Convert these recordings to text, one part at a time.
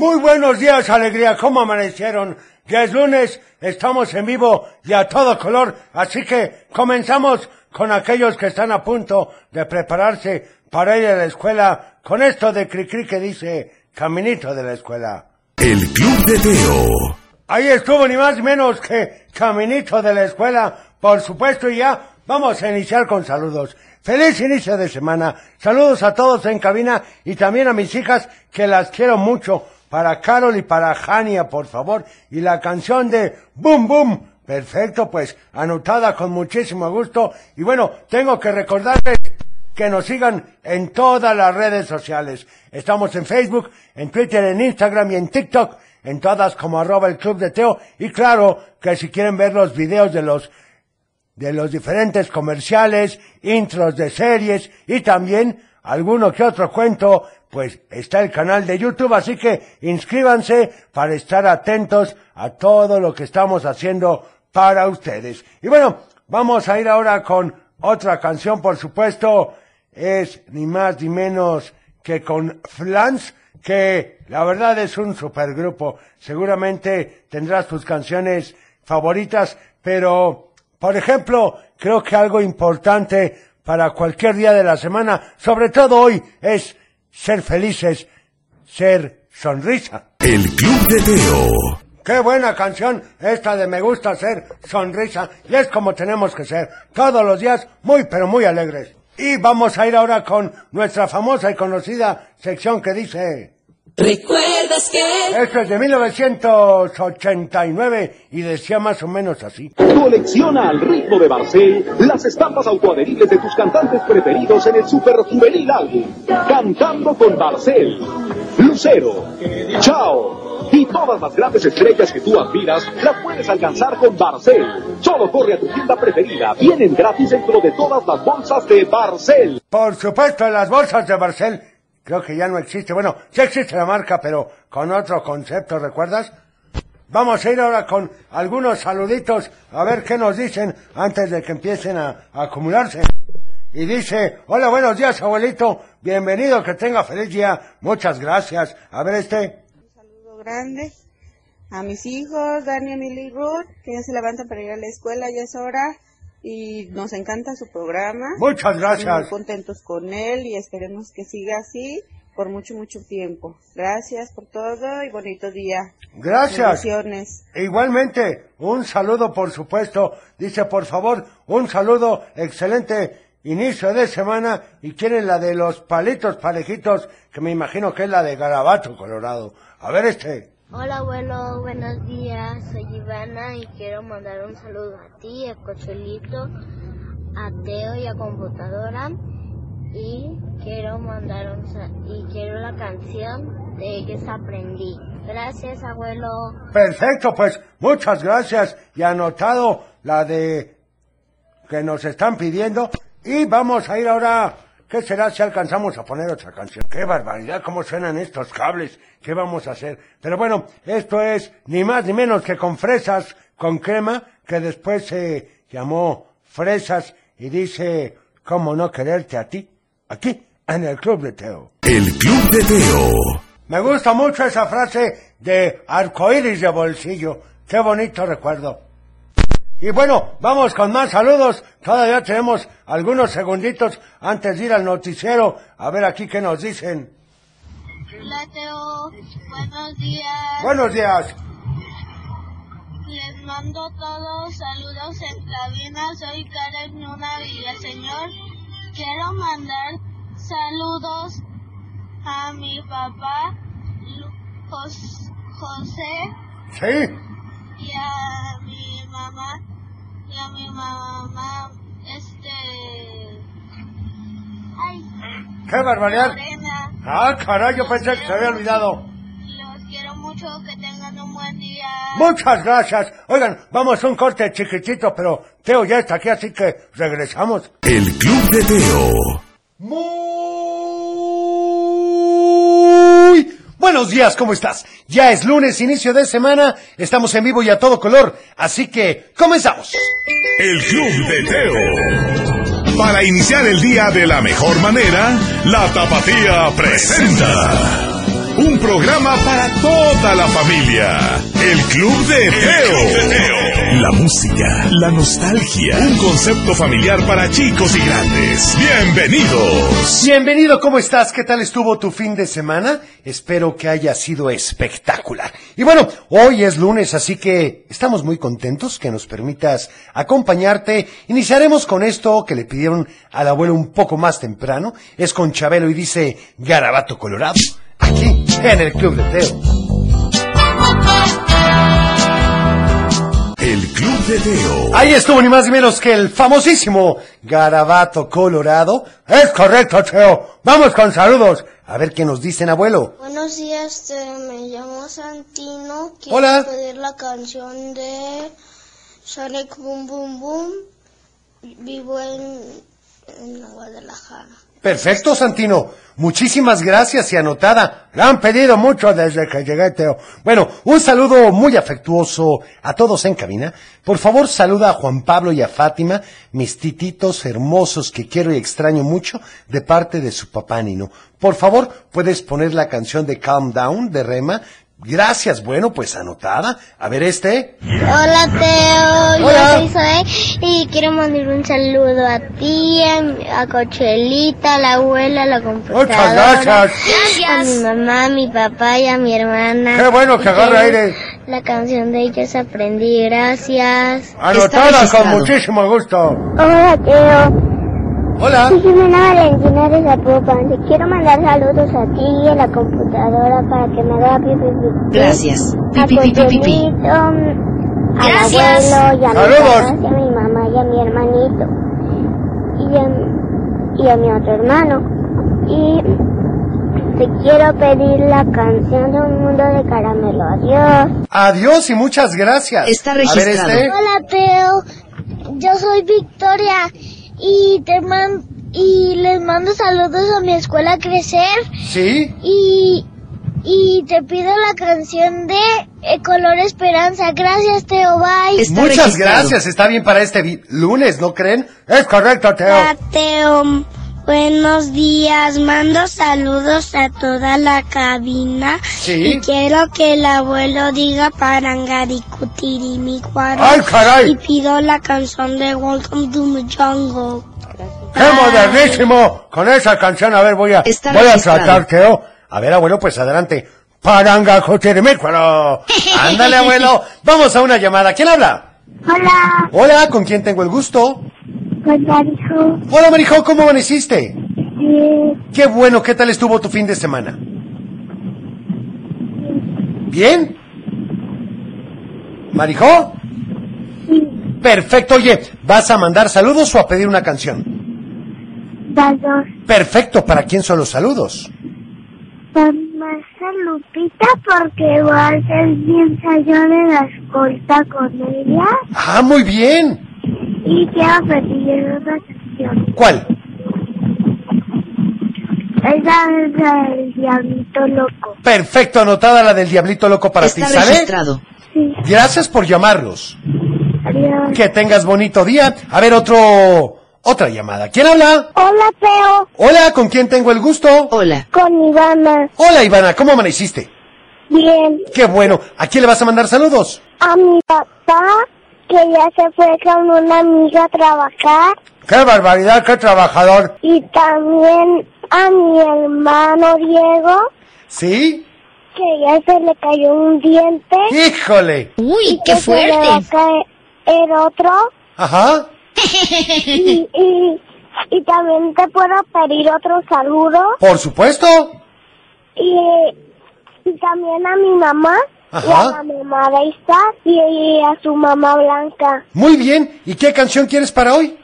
Muy buenos días, alegría. ¿Cómo amanecieron? Ya es lunes, estamos en vivo y a todo color, así que comenzamos con aquellos que están a punto de prepararse para ir a la escuela con esto de Cricri que dice Caminito de la escuela. El Club de Teo. Ahí estuvo ni más ni menos que Caminito de la escuela, por supuesto, y ya vamos a iniciar con saludos. Feliz inicio de semana. Saludos a todos en cabina y también a mis hijas que las quiero mucho. Para Carol y para Jania, por favor. Y la canción de Boom Boom. Perfecto, pues anotada con muchísimo gusto. Y bueno, tengo que recordarles que nos sigan en todas las redes sociales. Estamos en Facebook, en Twitter, en Instagram y en TikTok, en todas como arroba el Club de Teo. Y claro que si quieren ver los videos de los de los diferentes comerciales, intros de series y también alguno que otro cuento, pues está el canal de YouTube, así que inscríbanse para estar atentos a todo lo que estamos haciendo para ustedes. Y bueno, vamos a ir ahora con otra canción, por supuesto, es ni más ni menos que con Flans, que la verdad es un supergrupo. Seguramente tendrás tus canciones favoritas, pero por ejemplo, creo que algo importante para cualquier día de la semana, sobre todo hoy, es ser felices, ser sonrisa. El Club de Teo. Qué buena canción esta de Me gusta ser sonrisa y es como tenemos que ser todos los días muy pero muy alegres. Y vamos a ir ahora con nuestra famosa y conocida sección que dice... ¿Recuerdas que? Esto es de 1989 y decía más o menos así. Colecciona al ritmo de Barcel las estampas autoadheribles de tus cantantes preferidos en el Super Juvenil Álbum. Cantando con Barcel, Lucero, Chao y todas las grandes estrellas que tú admiras las puedes alcanzar con Barcel. Solo corre a tu tienda preferida. Vienen gratis dentro de todas las bolsas de Barcel. Por supuesto, las bolsas de Barcel creo que ya no existe. Bueno, sí existe la marca, pero con otro concepto, ¿recuerdas? Vamos a ir ahora con algunos saluditos a ver qué nos dicen antes de que empiecen a, a acumularse. Y dice, hola, buenos días, abuelito. Bienvenido, que tenga feliz día. Muchas gracias. A ver este. Un saludo grande a mis hijos, Dani, Emily y Ruth, que ya se levantan para ir a la escuela, ya es hora. Y nos encanta su programa. Muchas Estamos gracias. Muy contentos con él y esperemos que siga así por mucho, mucho tiempo. Gracias por todo y bonito día. Gracias. Bendiciones. Igualmente, un saludo, por supuesto. Dice, por favor, un saludo, excelente inicio de semana. Y quieren la de los palitos parejitos, que me imagino que es la de Garabato, Colorado. A ver este. Hola abuelo, buenos días, soy Ivana y quiero mandar un saludo a ti, a Cochelito, a Teo y a Computadora y quiero mandar un y quiero la canción de ellos aprendí. Gracias abuelo. Perfecto, pues muchas gracias. Y anotado la de que nos están pidiendo. Y vamos a ir ahora. ¿Qué será si alcanzamos a poner otra canción? ¡Qué barbaridad! ¿Cómo suenan estos cables? ¿Qué vamos a hacer? Pero bueno, esto es ni más ni menos que con fresas con crema, que después se llamó Fresas y dice, ¿cómo no quererte a ti? Aquí, en el Club de Teo. El Club de Teo. Me gusta mucho esa frase de arcoíris de bolsillo. Qué bonito recuerdo. Y bueno, vamos con más saludos. Todavía tenemos algunos segunditos antes de ir al noticiero. A ver aquí qué nos dicen. Hola Teo, buenos días. Buenos días. Les mando todos saludos en cabina. Soy Karen Luna Villaseñor. Quiero mandar saludos a mi papá José Sí. y a mi mamá y a mi mamá este ay ¡Qué barbaridad! Lorena Ah, caray, yo pensé que se había olvidado. los quiero mucho que tengan un buen día Muchas gracias. Oigan, vamos a un corte chiquitito, pero Teo ya está aquí, así que regresamos. El Club de Teo. Muy buenos días, ¿cómo estás? Ya es lunes, inicio de semana, estamos en vivo y a todo color, así que comenzamos. El Club de Teo. Para iniciar el día de la mejor manera, la Tapatía presenta. Un programa para toda la familia. El Club de Teo. La música, la nostalgia. Un concepto familiar para chicos y grandes. Bienvenidos. Bienvenido, ¿cómo estás? ¿Qué tal estuvo tu fin de semana? Espero que haya sido espectacular. Y bueno, hoy es lunes, así que estamos muy contentos que nos permitas acompañarte. Iniciaremos con esto que le pidieron al abuelo un poco más temprano. Es con Chabelo y dice Garabato Colorado. Aquí, en el Club de Teo. El Club de Teo. Ahí estuvo ni más ni menos que el famosísimo Garabato Colorado. Es correcto, Teo. Vamos con saludos. A ver qué nos dicen, abuelo. Buenos días, te- me llamo Santino. Quiero Hola. pedir la canción de Sonic Boom Boom Boom. Vivo en, en Guadalajara. Perfecto, Santino. Muchísimas gracias y anotada. Le han pedido mucho desde que llegué, Teo. Bueno, un saludo muy afectuoso a todos en cabina. Por favor, saluda a Juan Pablo y a Fátima, mis tititos hermosos que quiero y extraño mucho, de parte de su papá Nino. Por favor, puedes poner la canción de Calm Down de Rema. Gracias, bueno, pues anotada. A ver este. Hola Teo, Hola. yo soy Zoe y quiero mandar un saludo a ti, a, a Cochelita, a la abuela, a la computadora. Muchas gracias. A mi mamá, a mi papá y a mi hermana. Qué bueno que agarra aire. La canción de ellos aprendí, gracias. Anotada con muchísimo gusto. Hola Teo, Hola. soy Jimena Valentina de Zapopan. Te quiero mandar saludos a ti y a la computadora para que me haga pipi pipi. Gracias. A Pi, pi, pi, pi, pi. Cochelito, al Gracias. abuelo y a mi Saludos. papá y a mi mamá y a mi hermanito. Y a, y a mi otro hermano. Y te quiero pedir la canción de Un Mundo de Caramelo. Adiós. Adiós y muchas gracias. Está A ver registrado. este. Hola, Teo. Yo soy Victoria y te man y les mando saludos a mi escuela Crecer Sí. y y te pido la canción de eh, Color Esperanza. Gracias, Teo. Bye. Está Muchas registrado. gracias. Está bien para este lunes, ¿no creen? Es correcto, Teo. Hola, Teo. Buenos días, mando saludos a toda la cabina Sí. y quiero que el abuelo diga ¡Ay, caray! y pido la canción de Welcome to the Jungle. ¡Qué modernísimo! Con esa canción, a ver, voy a, Está voy a registrado. tratar, Teo. A ver, abuelo, pues adelante. Paranga Joterimícuaro. Ándale, abuelo. Vamos a una llamada. ¿Quién habla? Hola, Hola, ¿con quién tengo el gusto? con Marijo. Hola, Marijo, ¿cómo amaneciste? Bien, Qué bueno, ¿qué tal estuvo tu fin de semana? ¿Bien? ¿Marijo? Perfecto, oye, ¿vas a mandar saludos o a pedir una canción? las dos. Perfecto, ¿para quién son los saludos? Marcia Lupita porque va a hacer mi ensayo de la escolta con ella Ah, muy bien. y quiero pedir una canción. ¿Cuál? Esa es la del diablito loco. Perfecto, anotada la del Diablito Loco para ti, Está ¿sale? registrado. Sí, Gracias por llamarlos. adiós. Que tengas bonito día. A ver, otro... Otra llamada. ¿Quién habla? Hola, Teo, Hola, ¿con quién tengo el gusto? Hola. con Ivana. Hola, Ivana, ¿cómo amaneciste? Bien, Qué bueno. ¿A quién le vas a mandar saludos? a mi papá que ya se fue con una amiga a trabajar ¡Qué barbaridad, qué trabajador! y también a mi hermano Diego ¿Sí? Que ya se le cayó un diente. Híjole. Uy, qué que se le va a fuerte. caer otro. Ajá. y, y, y también te puedo pedir otro saludo Por supuesto. y, y también a mi mamá y a Ajá. la mamá de Isaac y a su mamá Blanca Muy bien. ¿Y qué canción quieres para hoy?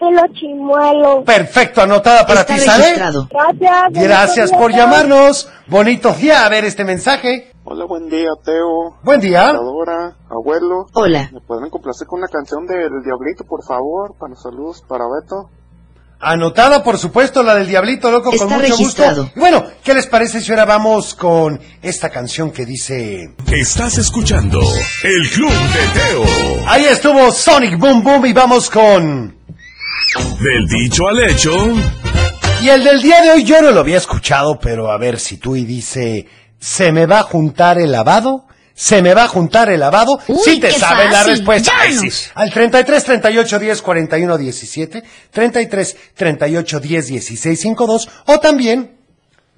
Del Chimuelo Perfecto, anotada para Está ti, ¿sale? registrado. gracias Gracias por llamarnos. Bonito día. A ver este mensaje. Hola, buen día, Teo. Buen día. Adora, abuelo. Hola. ¿Me pueden complacer con una canción del Diablito, por favor? Para los saludos para Beto. Anotada, por supuesto, la del Diablito Loco Está con mucho registrado. gusto. Y bueno, ¿qué les parece si ahora vamos con esta canción que dice... Estás escuchando El Club de Teo. Ahí estuvo Sonic Boom Boom y vamos con... Del dicho al hecho. Y el del día de hoy yo no lo había escuchado, pero a ver si tú y dice, ¿se me va a juntar el lavado? ¿Se me va a juntar el lavado? Uy, sí te sabes la fácil, respuesta. Ay, sí. Al 33 38 10 41 17, 33 38 10 16 52 o también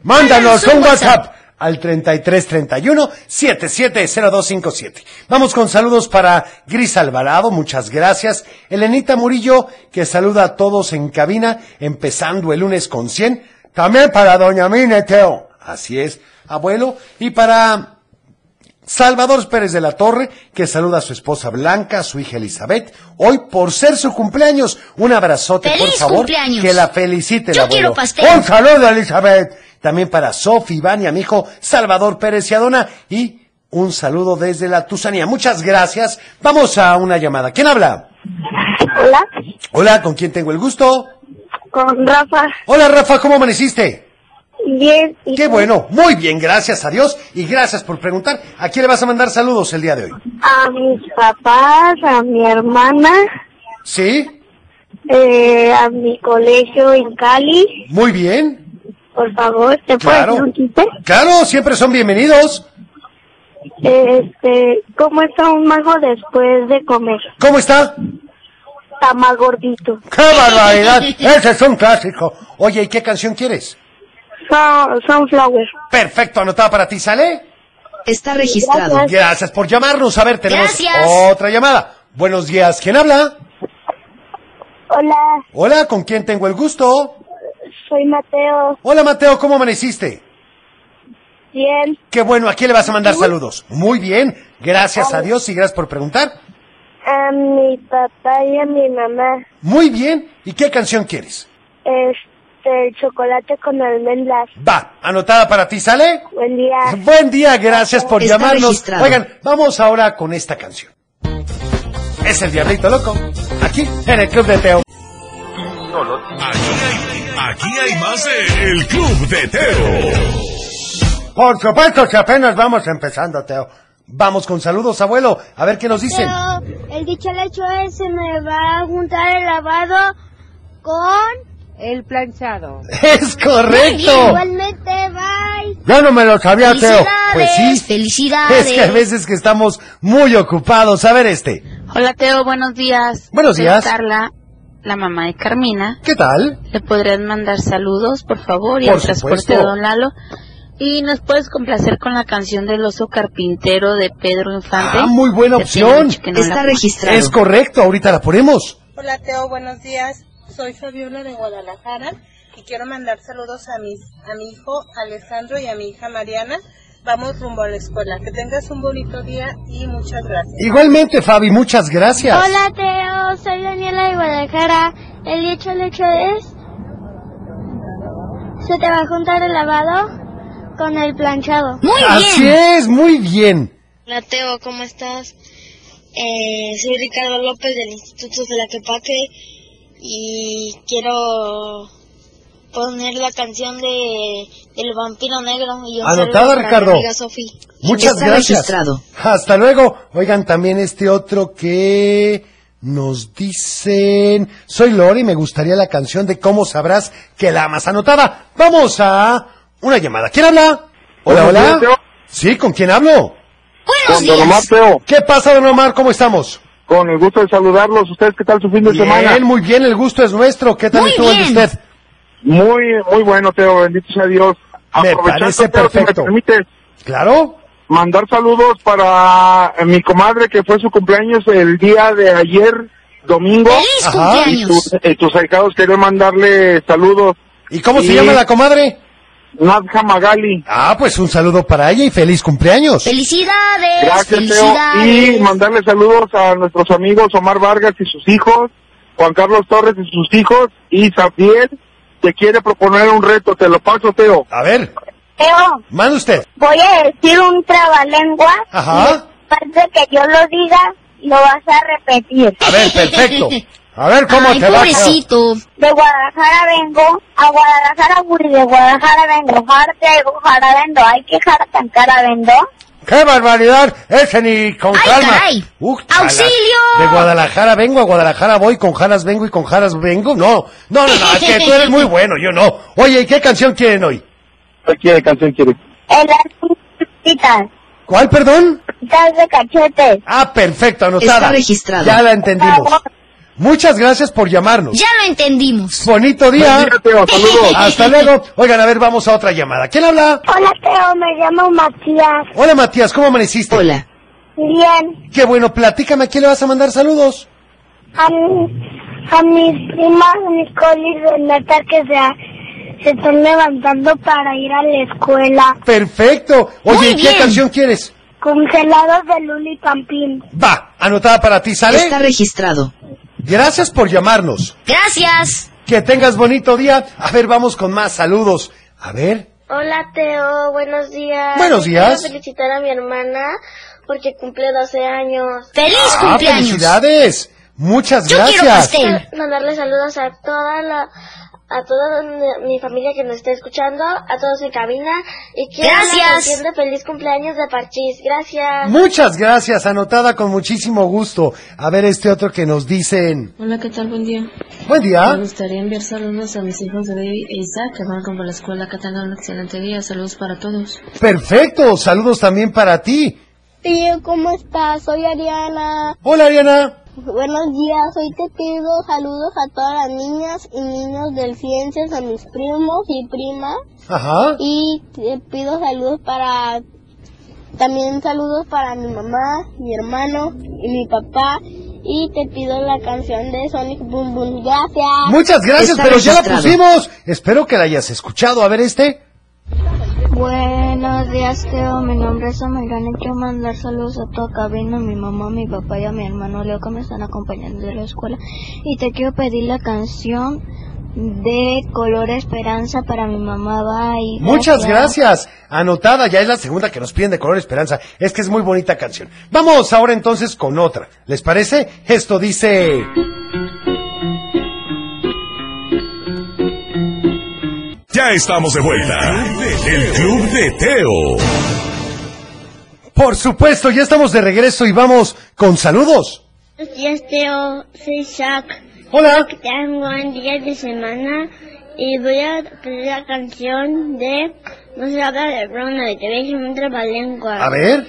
mándanos un WhatsApp al 33 31 770257. Vamos con saludos para Gris Alvarado, muchas gracias. Elenita Murillo, que saluda a todos en cabina, empezando el lunes con 100. También para Doña Mine Teo. Así es, abuelo. Y para Salvador Pérez de la Torre, que saluda a su esposa Blanca, a su hija Elizabeth, hoy por ser su cumpleaños. Un abrazote, por ¡Feliz favor. cumpleaños! Que la felicite el Yo abuelo. quiero pastel. Un saludo, Elizabeth. También para Sofi, Iván y a mi hijo Salvador Pérez y Adona. Y un saludo desde la Tusanía. Muchas gracias. Vamos a una llamada. ¿Quién habla? Hola, Hola, ¿con quién tengo el gusto? con Rafa. Hola, Rafa, ¿cómo amaneciste? Bien. ¿y Qué tú? bueno, muy bien, gracias a Dios y gracias por preguntar. ¿A quién le vas a mandar saludos el día de hoy? A mis papás, a mi hermana, ¿Sí? eh, a mi colegio en Cali. Muy bien. Por favor, ¿te puedo Claro. decir un chiste? Claro, siempre son bienvenidos. Este, ¿cómo está un mago después de comer? ¿Cómo está? Está más gordito. ¡Qué barbaridad! Ese es un clásico. Oye, ¿y qué canción quieres? Sunflower. Perfecto, anotada para ti, ¿sale? Está registrado. Gracias. Gracias por llamarnos. A ver, tenemos Gracias. otra llamada. Buenos días, ¿quién habla? Hola, Hola, ¿con quién tengo el gusto? soy Mateo. Hola, Mateo, ¿cómo amaneciste? Bien, Qué bueno, ¿a quién le vas a mandar saludos? Muy bien, gracias a Dios y gracias por preguntar. a mi papá y a mi mamá. Muy bien, ¿y qué canción quieres? Este, el chocolate con almendras. Va, anotada para ti, ¿sale? Buen día. Buen día, gracias por Está llamarnos. registrado. Oigan, vamos ahora con esta canción. Es el Diablito Loco, aquí en el Club de Teo. Aquí hay, aquí hay más de El Club de Teo. Por supuesto, si apenas vamos empezando, Teo. Vamos con saludos, abuelo, a ver qué nos dicen. Pero el dicho hecho es, se me va a juntar el lavado con... El planchado. Es correcto. Igualmente, bye. Yo no me lo sabía, Teo. Pues sí. felicidades. Es que a veces que estamos muy ocupados. A ver este. Hola Teo, buenos días. Buenos Soy días. Carla, la mamá de Carmina. ¿Qué tal? ¿Le podrías mandar saludos, por favor, y Por al transporte de Don Lalo? Y nos puedes complacer con la canción del oso carpintero de Pedro Infante. Ah, muy buena opción. no Está registrado. Es correcto, ahorita la ponemos. Hola Teo, buenos días. Soy Fabiola de Guadalajara y quiero mandar saludos a mis a mi hijo Alessandro y a mi hija Mariana. Vamos rumbo a la escuela. Que tengas un bonito día y muchas gracias. Igualmente, Fabi, muchas gracias. Hola Teo, soy Daniela de Guadalajara. El hecho al hecho es... Se te va a juntar el lavado con el planchado. Muy Así bien. es, muy bien. Hola Teo, ¿cómo estás? Eh, soy Ricardo López del Instituto de la Quepaque y quiero poner la canción de del vampiro negro y para mi Ricardo. Muchas Está gracias. registrado. Hasta luego. Oigan, también este otro que nos dicen... Soy Lori, me gustaría la canción de Cómo sabrás que la amas. Anotada. Vamos a una llamada. ¿Quién habla? Hola, hola. Sí, ¿con quién hablo? Buenos Con Don Omar días. Teo, ¿Qué pasa, don Omar? ¿Cómo estamos? Con el gusto de saludarlos. ¿Ustedes qué tal su fin de semana? Bien, muy bien, el gusto es nuestro. ¿Qué tal Muy estuvo el de bien. usted? Muy, muy bueno, Teo. Bendito sea Dios. Me Aprovechando, parece Teo, si me permites, ¿Claro? mandar saludos para eh, mi comadre que fue su cumpleaños el día de ayer, domingo. ¡Feliz Ajá. Y cumpleaños! tus, eh, tus ahijados querían mandarle saludos. ¿Y cómo se llama la comadre? Nadja Magali. Ah, pues un saludo para ella y feliz cumpleaños. ¡Felicidades! Gracias, Teo. Y mandarle saludos a nuestros amigos Omar Vargas y sus hijos, Juan Carlos Torres y sus hijos, y Sabiel, que quiere proponer un reto. Te lo paso, Teo. A ver, Teo, mande usted. voy a decir un trabalengua. Ajá. Después de que yo lo diga, lo vas a repetir. A ver, perfecto. A ver cómo Ay, te va. pobrecito. De Guadalajara vengo, a Guadalajara voy, de Guadalajara vengo, jarte, jara vendo, hay que jara tan cara vendo. ¡Qué barbaridad! Ese ni con ¡Ay, calma. caray! ¡Auxilio! De Guadalajara vengo, a Guadalajara voy, con Jaras vengo y con Jaras vengo. No, no, no, no, es que tú eres muy bueno, yo no. Oye, ¿y qué canción quieren hoy? ¿Qué canción quiere? El. ¿Cuál, perdón? Das de cachetes. Ah, perfecto, anotada. Está registrado. Ya la entendimos. Muchas gracias por llamarnos. Ya lo entendimos. Bonito día. Teo, saludos. Hasta luego. Oigan, a ver, vamos a otra llamada. ¿Quién habla? Hola, Teo, me llamo Matías. Hola, Matías, ¿cómo amaneciste? Hola. Bien. Qué bueno, platícame, ¿a quién le vas a mandar saludos? A, mi, a mis primas Nicole y Renata que se, se están levantando para ir a la escuela. Perfecto. Oye, Muy ¿y qué bien. canción quieres? Congelados de Luli Pampín. Va, anotada para ti, ¿sale? Está registrado. Gracias por llamarnos. Gracias. Que tengas bonito día. A ver, vamos con más saludos. A ver. Hola, Teo, buenos días. Buenos días. Quiero felicitar a mi hermana porque cumple 12 años. ¡Feliz Ah, cumpleaños! felicidades. Muchas Yo quiero gracias. pastel. Mandarle saludos a toda la a toda mi familia que nos está escuchando, a todos en cabina y quiero Gracias. feliz cumpleaños de Parchís. Gracias. Muchas gracias, anotada con muchísimo gusto. A ver este otro que nos dicen. Hola, ¿qué tal? Buen día. Buen día. Me gustaría enviar saludos a mis hijos de Baby e Isaac, que van a la escuela. Que tengan un excelente día. Saludos para todos. Perfecto, saludos también para ti. Tío, ¿cómo estás? Soy Ariana. Hola, Ariana. Buenos días, hoy te pido saludos a todas las niñas y niños del Ciencias, a mis primos y primas. Ajá. Y te pido saludos para... También saludos para mi mamá, mi hermano y mi papá. Y te pido la canción de Sonic Boom Boom. Gracias. Muchas gracias, Está pero ya la pusimos. Espero que la hayas escuchado. A ver este. Buenos días, Teo. Mi nombre es Amelana y quiero mandar saludos a toda cabina, a mi mamá, a mi papá y a mi hermano Leo que me están acompañando de la escuela. Y te quiero pedir la canción de Color Esperanza para mi mamá. Bye. Muchas gracias. Anotada, ya es la segunda que nos piden de Color Esperanza. Es que es muy bonita canción. Vamos ahora entonces con otra. ¿Les parece? Esto dice... Ya estamos de vuelta. El Club de Teo. Por supuesto, ya estamos de regreso y vamos con saludos. Buenos días, Teo. Soy Shaq. Hola. Que tengan un buen día de semana. Y voy a pedir la canción de No se habla de Ronald. Te voy a decir un trabalengua. A ver.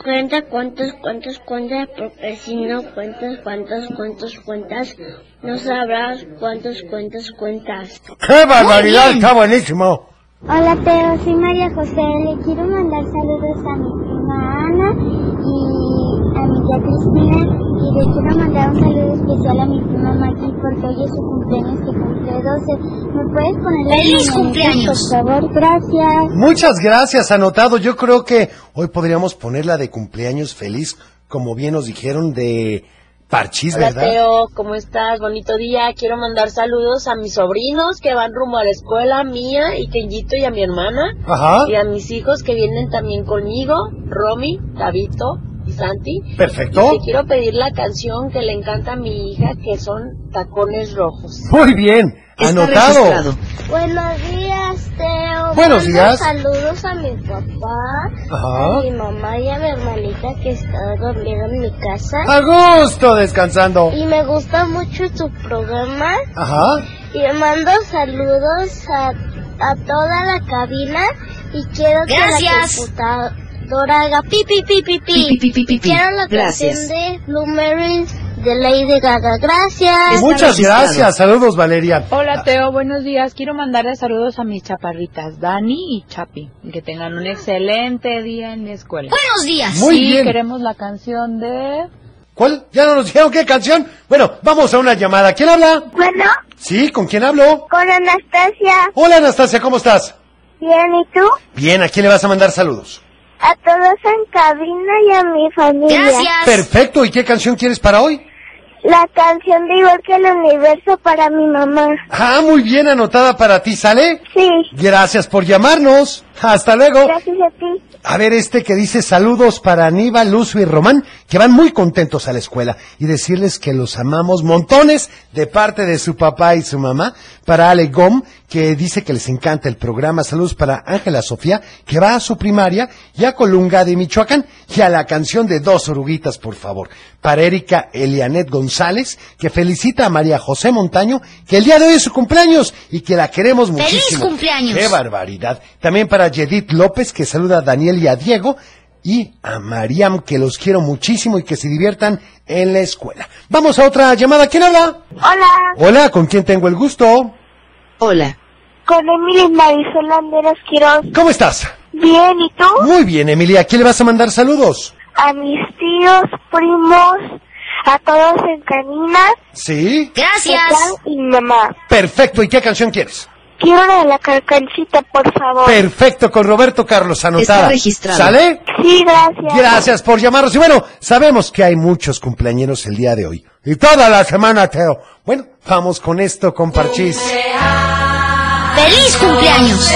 Cuenta cuántos, cuántos, cuentas, porque si no cuentas, cuántos, cuántos, cuentas, no sabrás cuántos, cuentos, cuentas. ¡Qué barbaridad! Está buenísimo. Hola Teo, soy María José. Le quiero mandar saludos a mi prima Ana y a mi tía Cristina. Y le quiero mandar un saludo especial a mi prima Maggie porque hoy es su cumpleaños que cumple 12. ¿Me puedes poner ¡Feliz cumpleaños! Por favor, gracias. Muchas gracias, anotado. Yo creo que hoy podríamos poner la de cumpleaños feliz, como bien nos dijeron, de Parchís, Hola ¿verdad? Teo, ¿cómo estás? Bonito día. Quiero mandar saludos a mis sobrinos que van rumbo a la escuela, mía y Kenjito y a mi hermana. Ajá. Y a mis hijos que vienen también conmigo, Romy, Davito y Santi. Perfecto. Y te quiero pedir la canción que le encanta a mi hija, que son Tacones Rojos. Muy bien, Está anotado. registrado. Buenos días, Teo. Buenos Mando días. Saludos a mi papá, Ajá. a mi mamá y a mi hermanita que está dormida en mi casa. A gusto descansando. Y me gusta mucho tu programa. Ajá. Y le mando saludos a, a toda la cabina. Y quiero Gracias. que la computadora haga pi pi pi pi pi. Pi, pi, pi, pi, pi, pi. Quiero la Gracias. canción de Blue de Lady Gaga. Gracias. Muchas gracias. Saludos, Valeria. Hola Teo, buenos días. Quiero mandarle saludos a mis chaparritas, Dani y Chapi. y Que tengan un excelente día en la escuela. Buenos días. Muy y bien. queremos la canción de... ¿Cuál? ¿Ya no nos dijeron qué canción? Bueno, vamos a una llamada. ¿Quién habla? Bueno, Sí, ¿con quién hablo? con Anastasia. Hola, Anastasia, ¿cómo estás? Bien, ¿y tú? Bien, ¿a quién le vas a mandar saludos? A todos en cabina y a mi familia. Gracias. Perfecto, ¿y qué canción quieres para hoy? La canción de Igual que el Universo para mi mamá. Ah, muy bien anotada para ti, ¿sale? Sí. Gracias por llamarnos. Hasta luego. Gracias a ti. A ver, este que dice saludos para Aníbal, Lucio y Román, que van muy contentos a la escuela, y decirles que los amamos montones de parte de su papá y su mamá. Para Ale Gom, que dice que les encanta el programa. Saludos para Ángela Sofía, que va a su primaria, y a Colunga de Michoacán, y a la canción de Dos Oruguitas, por favor. Para Erika Elianet González, que felicita a María José Montaño, que el día de hoy es su cumpleaños, y que la queremos ¡Feliz muchísimo. cumpleaños! ¡Qué barbaridad! También para Yedith López, que saluda a Daniel y a Diego, y a Mariam, que los quiero muchísimo y que se diviertan en la escuela. Vamos a otra llamada. ¿Quién habla? Hola, Hola, ¿con quién tengo el gusto? Hola. con Emily Marisol Landeros Quiroz. ¿Cómo estás? Bien, ¿y tú? Muy bien, Emilia. ¿A quién le vas a mandar saludos? A mis tíos, primos, a todos en Canina. Sí. Gracias. Y mi mamá. Perfecto. ¿Y qué canción quieres? Quiero la de la carcancita, por favor. Perfecto, con Roberto Carlos, anotada. Está registrado. ¿Sale? Sí, gracias. Gracias por llamarnos. Y bueno, sabemos que hay muchos cumpleañeros el día de hoy. Y toda la semana, Teo. Bueno, vamos con esto, con Parchís. ¡Feliz cumpleaños!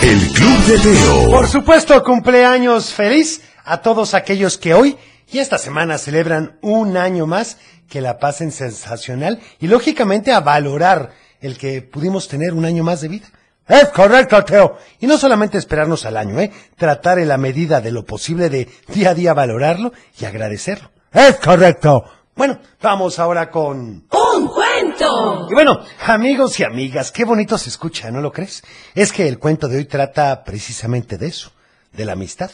El Club de Teo. Por supuesto, cumpleaños feliz a todos aquellos que hoy y esta semana celebran un año más, que la pasen sensacional y lógicamente a valorar el que pudimos tener un año más de vida. Es correcto, Teo. Y no solamente esperarnos al año, ¿eh? Tratar en la medida de lo posible de día a día valorarlo y agradecerlo. Es correcto. Bueno, vamos ahora con... ¡Un cuento! Y bueno, amigos y amigas, qué bonito se escucha, ¿no lo crees? Es que el cuento de hoy trata precisamente de eso, de la amistad.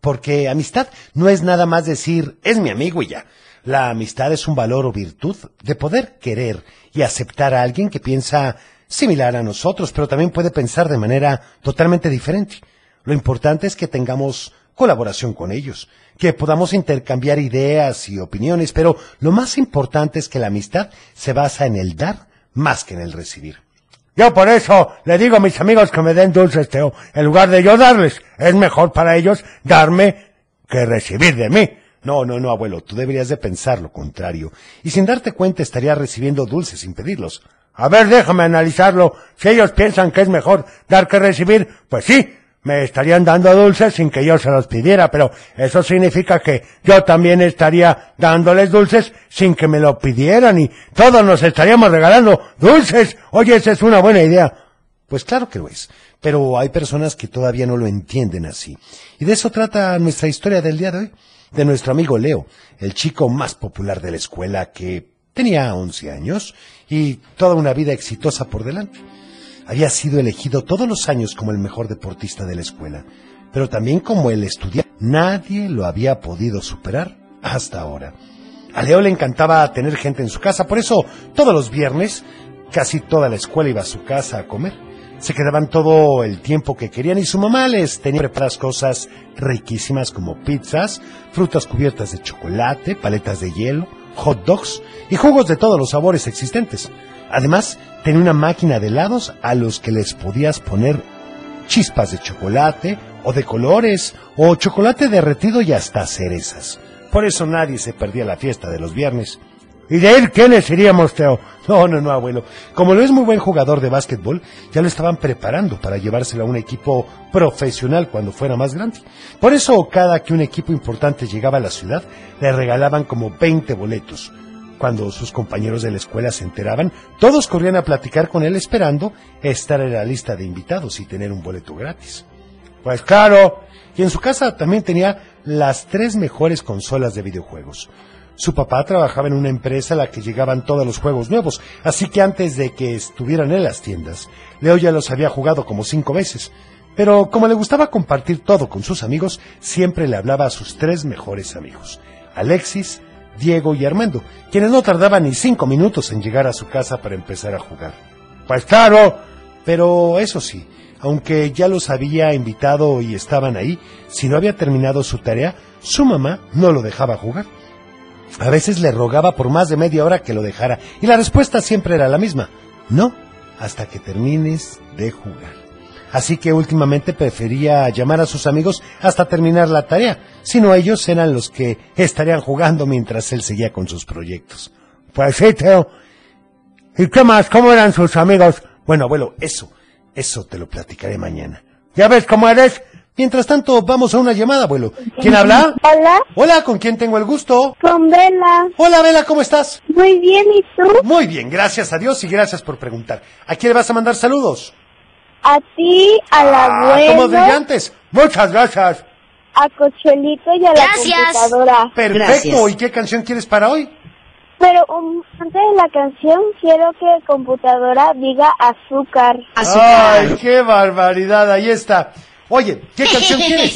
Porque amistad no es nada más decir, es mi amigo y ya. La amistad es un valor o virtud de poder querer y aceptar a alguien que piensa similar a nosotros, pero también puede pensar de manera totalmente diferente. Lo importante es que tengamos colaboración con ellos, que podamos intercambiar ideas y opiniones, pero lo más importante es que la amistad se basa en el dar más que en el recibir. Yo por eso le digo a mis amigos que me den dulces, Teo. En lugar de yo darles, es mejor para ellos darme que recibir de mí. No, no, no, abuelo, tú deberías de pensar lo contrario. Y sin darte cuenta estarías recibiendo dulces sin pedirlos. A ver, déjame analizarlo. Si ellos piensan que es mejor dar que recibir, pues sí, me estarían dando dulces sin que yo se los pidiera, pero eso significa que yo también estaría dándoles dulces sin que me lo pidieran y todos nos estaríamos regalando dulces. Oye, esa es una buena idea. Pues claro que lo es, pero hay personas que todavía no lo entienden así. Y de eso trata nuestra historia del día de hoy, de nuestro amigo Leo, el chico más popular de la escuela que tenía 11 años y toda una vida exitosa por delante había sido elegido todos los años como el mejor deportista de la escuela, pero también como el estudiante. Nadie lo había podido superar hasta ahora. A Leo le encantaba tener gente en su casa, por eso todos los viernes casi toda la escuela iba a su casa a comer. Se quedaban todo el tiempo que querían y su mamá les tenía preparadas cosas riquísimas como pizzas, frutas cubiertas de chocolate, paletas de hielo, hot dogs y jugos de todos los sabores existentes. Además, tenía una máquina de helados a los que les podías poner chispas de chocolate o de colores o chocolate derretido y hasta cerezas. Por eso nadie se perdía la fiesta de los viernes. ¿Y de él quiénes iríamos, Teo? No, no, no, abuelo. Como lo es muy buen jugador de básquetbol, ya lo estaban preparando para llevárselo a un equipo profesional cuando fuera más grande. Por eso, cada que un equipo importante llegaba a la ciudad, le regalaban como 20 boletos. Cuando sus compañeros de la escuela se enteraban, todos corrían a platicar con él esperando estar en la lista de invitados y tener un boleto gratis. Pues claro, y en su casa también tenía las tres mejores consolas de videojuegos. Su papá trabajaba en una empresa a la que llegaban todos los juegos nuevos, así que antes de que estuvieran en las tiendas, Leo ya los había jugado como cinco veces. Pero como le gustaba compartir todo con sus amigos, siempre le hablaba a sus tres mejores amigos, Alexis, Diego y Armando, quienes no tardaban ni cinco minutos en llegar a su casa para empezar a jugar. Pues claro, pero eso sí, aunque ya los había invitado y estaban ahí, si no había terminado su tarea, su mamá no lo dejaba jugar. A veces le rogaba por más de media hora que lo dejara, y la respuesta siempre era la misma, no, hasta que termines de jugar. Así que últimamente prefería llamar a sus amigos hasta terminar la tarea, sino ellos eran los que estarían jugando mientras él seguía con sus proyectos. Pues sí, Teo. ¿Y qué más? ¿Cómo eran sus amigos? Bueno, abuelo, eso, Eso te lo platicaré mañana. ¿Ya ves cómo eres? Mientras tanto, vamos a una llamada, abuelo. ¿Quién habla? Hola. Hola, ¿con quién tengo el gusto? Con Vela. Hola, Vela, ¿cómo estás? Muy bien, ¿y tú? Muy bien, gracias a Dios y gracias por preguntar. ¿A quién le vas a mandar saludos? A ti, al Ah, abuelo, como brillantes. Muchas gracias. a Cochelito y a la computadora. Perfecto. ¿Y qué canción quieres para hoy? Pero um, antes de la canción, quiero que computadora diga azúcar. Ay, qué barbaridad, ahí está. Oye, ¿qué canción quieres?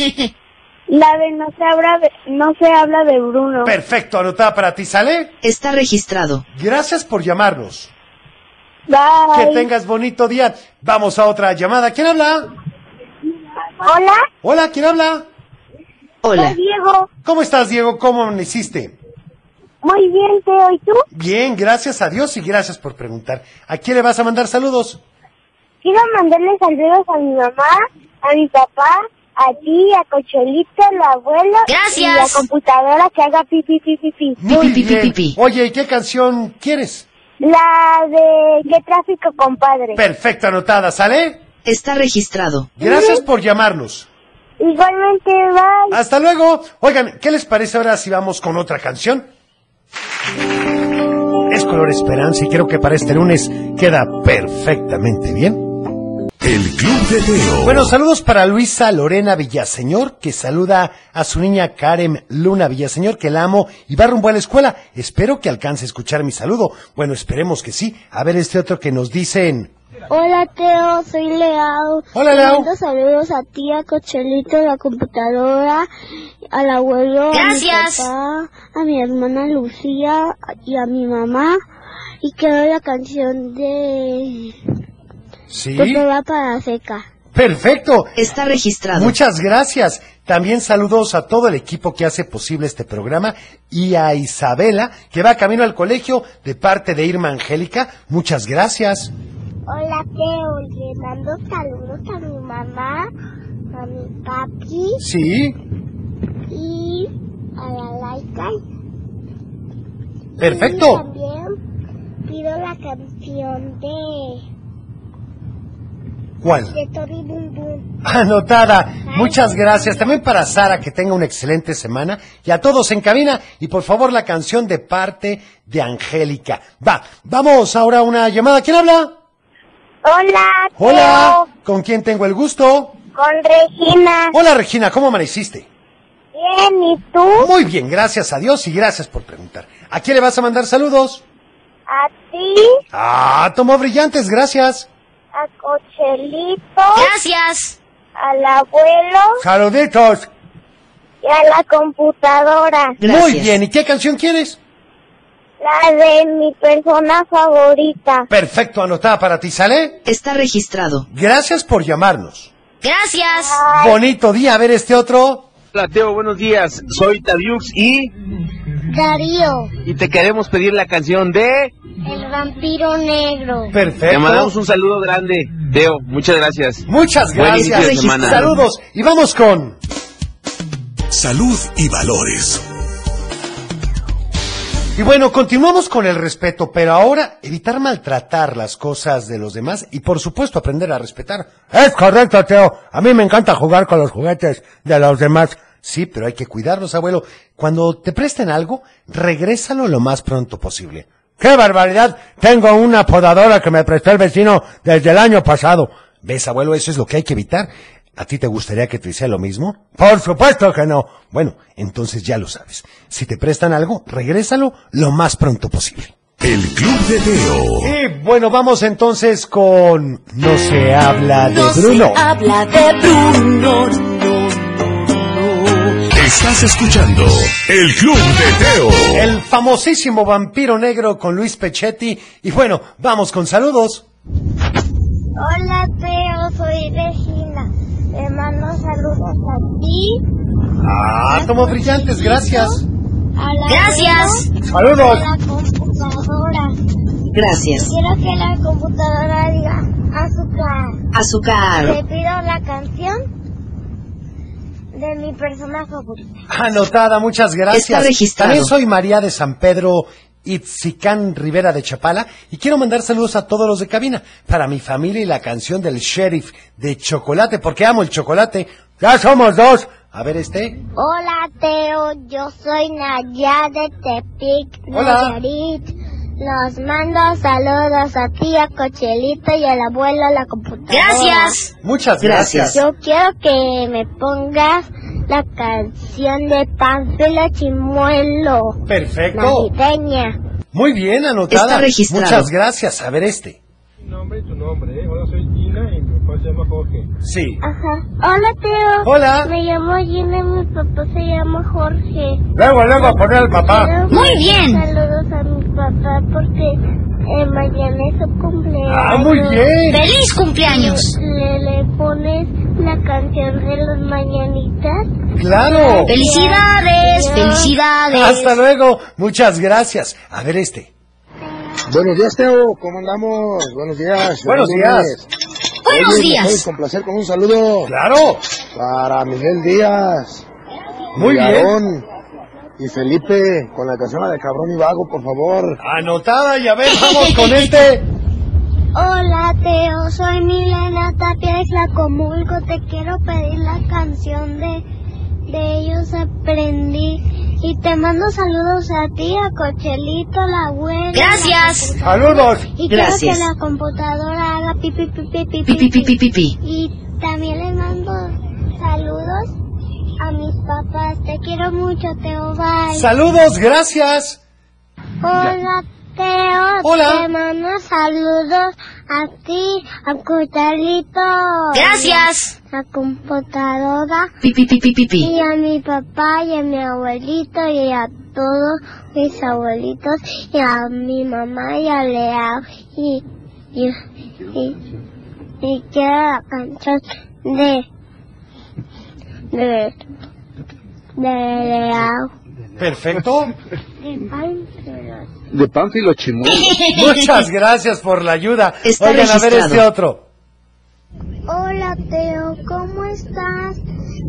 La de no se habla de, no se habla de Bruno. Perfecto, anotada para ti, ¿sale? Está registrado. Gracias por llamarnos. Bye. Que tengas bonito día. Vamos a otra llamada. ¿Quién habla? Hola. Hola, ¿quién habla? Hola. Soy Diego. ¿Cómo estás, Diego? ¿Cómo amaneciste? Muy bien, Teo. ¿Y tú? Bien, gracias a Dios y gracias por preguntar. ¿A quién le vas a mandar saludos? Quiero mandarle saludos a mi mamá, a mi papá, a ti, a Cochelito, al abuelo. Gracias. Y la computadora que haga pipi, pipi, pipi. Muy bien. Oye, ¿y qué canción quieres? La de ¿Qué tráfico, compadre? Perfecto, anotada, ¿sale? Está registrado. Gracias por llamarnos. Igualmente, bye. Hasta luego. Oigan, ¿qué les parece ahora si vamos con otra canción? Es color esperanza y creo que para este lunes queda perfectamente bien. El Club de Teo. Bueno, saludos para Luisa Lorena Villaseñor, que saluda a su niña Karen Luna Villaseñor, que la amo y va rumbo a la escuela. Espero que alcance a escuchar mi saludo. Bueno, esperemos que sí. A ver este otro que nos dicen. Hola, Teo. Soy Leao. Hola, Leao. mando saludos a ti, a Cochelito, la computadora, al abuelo, Gracias. a mi papá, a mi hermana Lucía y a mi mamá. Y quiero la canción de... Sí. De Prueba para seca. Perfecto. Está registrado. Muchas gracias. También saludos a todo el equipo que hace posible este programa y a Isabela, que va camino al colegio de parte de Irma Angélica. Muchas gracias. Hola, Teo. Le mando saludos a mi mamá, a mi papi Sí, y a la Laika. perfecto. Y también pido la canción de... ¿Cuál? Anotada. Muchas gracias. También para Sara, que tenga una excelente semana. Y a todos en cabina. Y por favor, la canción de parte de Angélica. Va, vamos ahora a una llamada. ¿Quién habla? Hola, Hola. ¿Con quién tengo el gusto? Con Regina. Hola, Regina. ¿Cómo amaneciste? Bien, ¿y tú? Muy bien, gracias a Dios y gracias por preguntar. ¿A quién le vas a mandar saludos? A ti, Ah, tomó brillantes, gracias. a Cochelito, Gracias. al abuelo Saluditos. y a la computadora. Muy bien, ¿y qué canción quieres? La de mi persona favorita. Perfecto, anotada para ti, ¿sale? Está registrado. Gracias por llamarnos. Gracias. Bonito día, a ver este otro. Hola Teo, buenos días. Soy Taviux y, Darío, y te queremos pedir la canción de... el vampiro negro. Perfecto. Te mandamos un saludo grande, Teo. Muchas gracias. Muchas Buen inicio de gracias. semana. Saludos y vamos con... Salud y valores. Y bueno, continuamos con el respeto, pero ahora evitar maltratar las cosas de los demás y por supuesto aprender a respetar. Es correcto, Teo. A mí me encanta jugar con los juguetes de los demás. Sí, pero hay que cuidarlos, abuelo. Cuando te presten algo, regrésalo lo más pronto posible. ¡Qué barbaridad! Tengo una podadora que me prestó el vecino desde el año pasado. ¿Ves, abuelo? Eso es lo que hay que evitar. ¿A ti te gustaría que te hiciera lo mismo? Por supuesto que no. Bueno, entonces ya lo sabes. Si te prestan algo, regrésalo lo más pronto posible. El Club de Teo. Y bueno, vamos entonces con No se habla de Bruno. habla de Bruno. Estás escuchando El Club de Teo. El famosísimo vampiro negro con Luis Pechetti. Y bueno, vamos con saludos. Hola, Teo, soy Regina. Te mando saludos a ti, Ah, tomo brillantes, gracias. Gracias. Saludos. a la computadora. Gracias. Quiero que la computadora diga azúcar. Te Azúcar. pido la canción de mi persona favorita. Anotada, muchas gracias. Está registrado. También soy María de San Pedro Itzicán Rivera de Chapala y quiero mandar saludos a todos los de cabina para mi familia y la canción del sheriff de chocolate porque amo el chocolate. Ya somos dos. A ver este. Hola Teo, yo soy Naya de Tepic, Hola. Nayarit. Los mando saludos a ti, a Cochelito y al abuelo a la computadora. Muchas gracias. Yo quiero que me pongas la canción de Pánfilo Chimuelo. Perfecto. Navideña. Muy bien, anotada. Está registrado. Muchas gracias. A ver este. nombre y tu nombre, ¿eh? Hola, soy Gina y mi papá se llama Jorge. Sí. Ajá. Hola Teo. Hola. Me llamo Gina y mi papá se llama Jorge. Luego, luego, a poner al papá. Quiero Muy bien. Saludos a mi papá porque eh, mañana es su cumpleaños. Ah, muy bien. ¡Feliz cumpleaños! Le, le pones la canción de los mañanitas. Claro. ¡Felicidades! ¡Felicidades! Hasta luego. Muchas gracias. A ver este. Buenos días, Teo. ¿Cómo andamos? Buenos días. Buenos días. Buenos Oye, ¿me días. puedes complacer con un saludo? Claro. Para Miguel Díaz. Muy bien. Y Felipe, con la canción de Cabrón y Vago, por favor. Anotada y a ver, vamos con este. Hola Teo, soy Milena Tapia de Tlacomulco. Te quiero pedir la canción de, de ellos aprendí. Y te mando saludos a ti, a Cochelito, la abuela. Gracias. Saludos. Y Gracias. quiero que la computadora haga pipi pipi pipi Pi, pi, pi, pi, pi. Y también les mando saludos a mis papás. Te quiero mucho, Teo. Bye. Saludos, gracias. Hola, Teo. Hola. Te mando saludos a ti, a Cochelito. Gracias. A computadora. Pi, pi, pi, pi, pi, pi. Y a mi papá y a mi abuelito y a todos mis abuelitos y a mi mamá y a Lea y y y, y quiero la canción de de de Leao Perfecto. de Pánfilo. Chimuelo. Muchas gracias por la ayuda. Está Oigan, a ver este otro. Hola Teo, ¿cómo estás?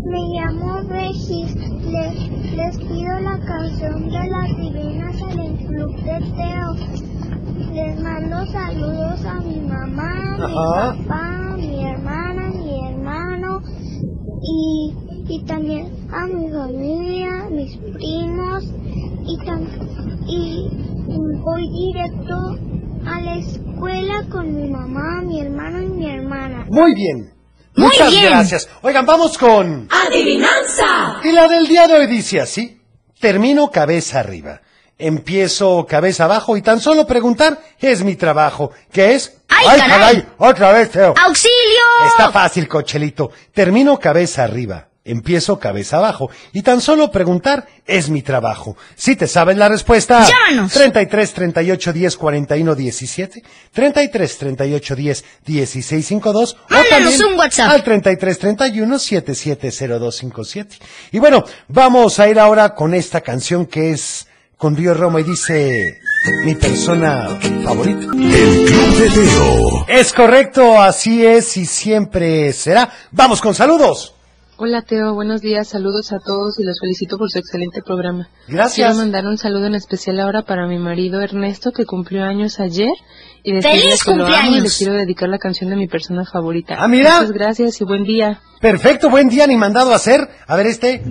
Me llamo Regis. Le- les pido la canción de las divinas en el club de Teo. Les mando saludos a mi mamá, Ajá. mi papá, mi hermana, mi hermano y, y también a mi familia, mis primos y, y voy directo a la escuela con mi mamá, mi hermano y mi hermana. Muy bien. Muy Muchas bien. gracias. Oigan, vamos con... ¡Adivinanza! Y la del día de hoy dice así. Termino cabeza arriba. Empiezo cabeza abajo y tan solo preguntar es mi trabajo. ¿Qué es? ¡Ay, caray! Otra vez, Teo. ¡Auxilio! Está fácil, cochelito. Termino cabeza arriba. Empiezo cabeza abajo. Y tan solo preguntar es mi trabajo. Si te sabes la respuesta. Llámanos. 33 38 10 41 17. 33 38 10 16 52. Mándanos un WhatsApp. Al 33 31 770257. Y bueno, vamos a ir ahora con esta canción que es con Río Roma y dice mi persona favorita. El Club de Teo. Es correcto, así es y siempre será. Vamos con saludos. Hola Teo, buenos días, saludos a todos y los felicito por su excelente programa. Gracias. Quiero mandar un saludo en especial ahora para mi marido Ernesto que cumplió años ayer y decirle ¡Feliz que lo amo y le cumpleaños! quiero dedicar la canción de mi persona favorita. Ah, mira. Muchas gracias y buen día. Perfecto, buen día ni mandado a hacer. A ver este.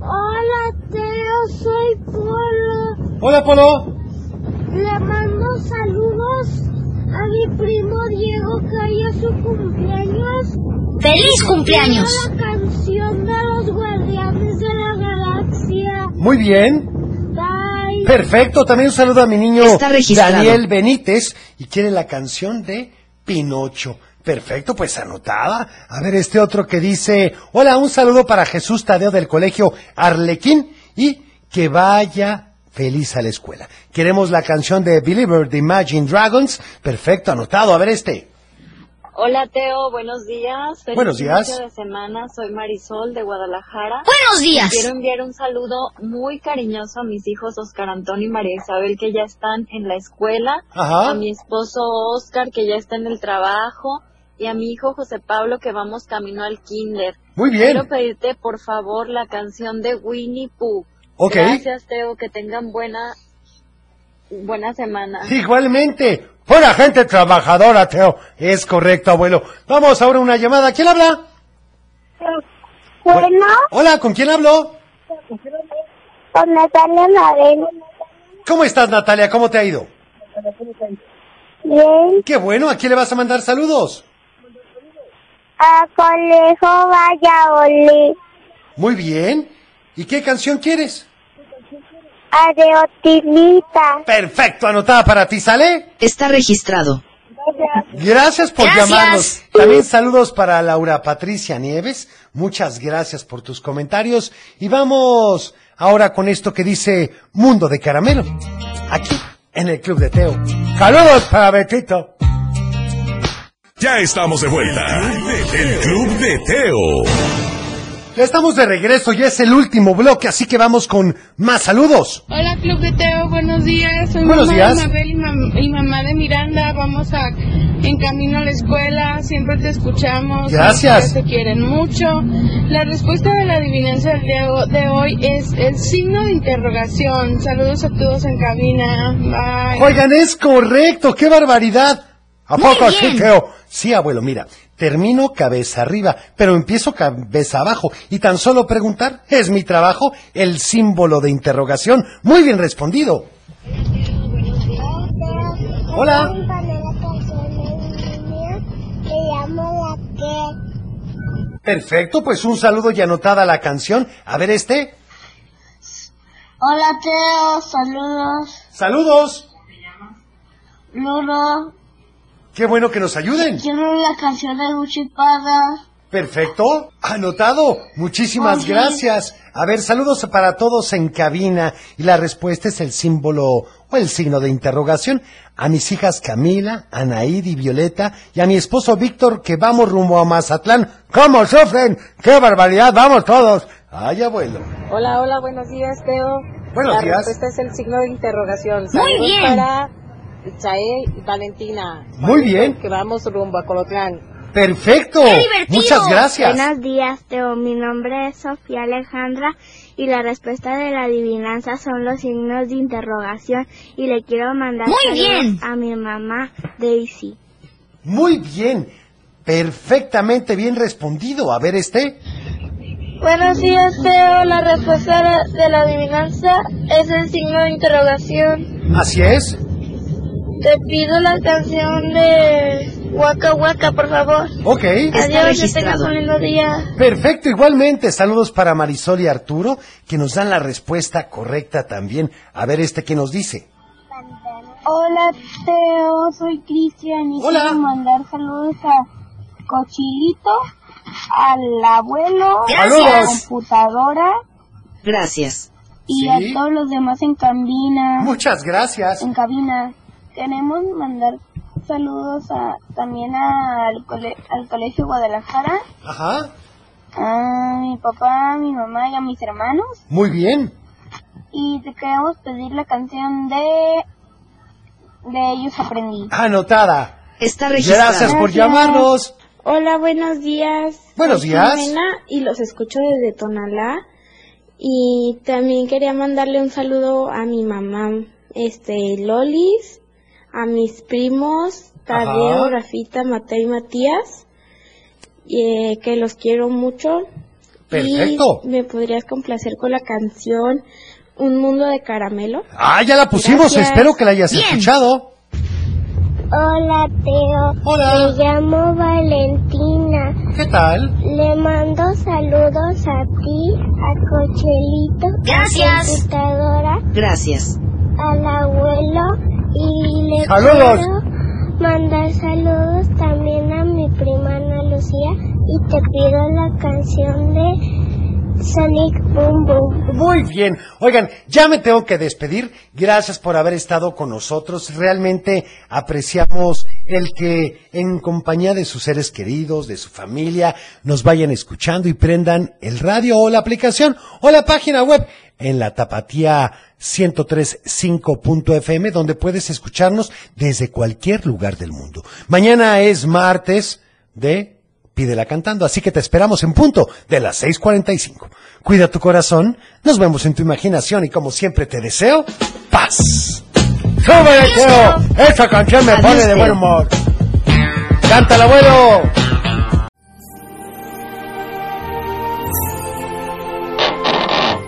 Hola Teo, soy Polo. Hola, Polo. Le mando saludos a mi primo Diego que es su cumpleaños. ¡Feliz cumpleaños! La canción de los guardianes de la galaxia. Muy bien. Bye. Perfecto, también un saludo a mi niño. Daniel Benítez y quiere la canción de Pinocho. Perfecto, pues anotada. A ver este otro que dice, hola, un saludo para Jesús Tadeo del colegio Arlequín y que vaya feliz a la escuela. Queremos la canción de Believer de Imagine Dragons. Perfecto, anotado. A ver este. Hola Teo, buenos días. Feliz Buenos días. de semana, soy Marisol de Guadalajara. ¡Buenos días! Quiero enviar un saludo muy cariñoso a mis hijos Oscar Antonio y María Isabel que ya están en la escuela, Ajá. a mi esposo Oscar que ya está en el trabajo y a mi hijo José Pablo que vamos camino al kinder. Muy bien. Quiero pedirte por favor la canción de Winnie Pooh. Ok. Gracias Teo, que tengan buena buena semana. Igualmente, pura gente trabajadora, Teo. Es correcto, abuelo. Vamos ahora a una llamada. ¿Quién habla? Bueno, Hola, ¿con quién hablo? con Natalia Mabel. ¿Cómo estás, Natalia? ¿Cómo te ha ido? Bien, Qué bueno, ¿a quién le vas a mandar saludos? a Colegio Valladolid. Muy bien. ¿Y qué canción quieres? Perfecto, anotada para ti, ¿sale? Está registrado. Gracias por Gracias. llamarnos. También saludos para Laura Patricia Nieves. Muchas gracias por tus comentarios. Y vamos ahora con esto que dice Mundo de Caramelo. Aquí, en el Club de Teo. Saludos para Betito. Ya estamos de vuelta. El Club de Teo. Ya estamos de regreso, ya es el último bloque, así que vamos con más saludos. Hola Club de Teo, buenos días. Soy Buenos mamá días. de Mabel y, mam- y mamá de Miranda. Vamos a en camino a la escuela. Siempre te escuchamos. Gracias. Te quieren mucho. La respuesta de la adivinanza del día de hoy es el signo de interrogación. Saludos a todos en cabina. Bye. Oigan, es correcto, qué barbaridad. ¿A poco sí, bien. Teo? Sí, abuelo, mira, termino cabeza arriba, pero empiezo cabeza abajo. Y tan solo preguntar, es mi trabajo, el símbolo de interrogación. Muy bien respondido. Hola. Perfecto, pues un saludo y anotada la canción. A ver este. Hola Teo, saludos. Saludos. Luro, Qué bueno que nos ayuden. quiero la canción de Buchipada. Perfecto. Anotado. Muchísimas Oye. gracias. A ver, saludos para todos en cabina. Y la respuesta es el símbolo o el signo de interrogación. A mis hijas Camila, Anaíd y Violeta y a mi esposo Víctor que vamos rumbo a Mazatlán. ¿Cómo sufren? ¡Qué barbaridad! ¡Vamos todos! ¡Ay, abuelo! Hola, hola, buenos días, Teo. Buenos la días. respuesta es el signo de interrogación. Muy bien. para Itzael y Valentina. Muy bien. Que vamos rumbo a Colotlán. ¡Perfecto! Muchas gracias. Buenos días, Teo. Mi nombre es Sofía Alejandra y la respuesta de la adivinanza son los signos de interrogación y le quiero mandar Muy bien. a mi mamá Daisy. Muy bien. Perfectamente bien respondido. A ver este. Buenos días, Teo. La respuesta de la adivinanza es el signo de interrogación. Así es. Te pido la canción de Waka Waka, por favor. Ok. Adiós, que tengas un lindo día. Perfecto, igualmente. Saludos para Marisol y Arturo, que nos dan la respuesta correcta también. A ver este que nos dice. Hola, Teo. Soy Cristian y Hola. quiero mandar saludos a Cochilito, al abuelo, a la computadora Gracias. y Sí. a todos los demás en cabina. Muchas gracias. En cabina. Queremos mandar saludos a, también al, cole- al Colegio Guadalajara, Ajá. a mi papá, a mi mamá y a mis hermanos. Muy bien. Y te queremos pedir la canción de... De ellos aprendí. Anotada. Está Gracias por llamarnos. Hola, buenos días. Buenos Soy días. Jimena y los escucho desde Tonalá. Y también quería mandarle un saludo a mi mamá, este, Lolis, a mis primos, Tadeo, Ajá. Rafita, Mateo y Matías, y, eh, que los quiero mucho. Perfecto. Y me podrías complacer con la canción Un Mundo de Caramelo. Ah, ya la pusimos. Gracias. Espero que la hayas Bien. escuchado. Hola, Teo. Hola. Me llamo Valentina. ¿Qué tal? Le mando saludos a ti, a Cochelito, Gracias. a computadora, Gracias. al abuelo Saludos. quiero mandar saludos también a mi prima Ana Lucía y te pido la canción de Sonic Boom Boom. Muy bien. Oigan, ya me tengo que despedir. Gracias por haber estado con nosotros. Realmente apreciamos el que en compañía de sus seres queridos, de su familia, nos vayan escuchando y prendan el radio o la aplicación o la página web en la tapatía 1035.fm donde puedes escucharnos desde cualquier lugar del mundo. Mañana es martes de Pídela cantando, así que te esperamos en punto de las 6:45. Cuida tu corazón, nos vemos en tu imaginación y como siempre te deseo paz. ¡Súbele, Teo! Esa canción me pone de buen humor. ¡Cántala, abuelo!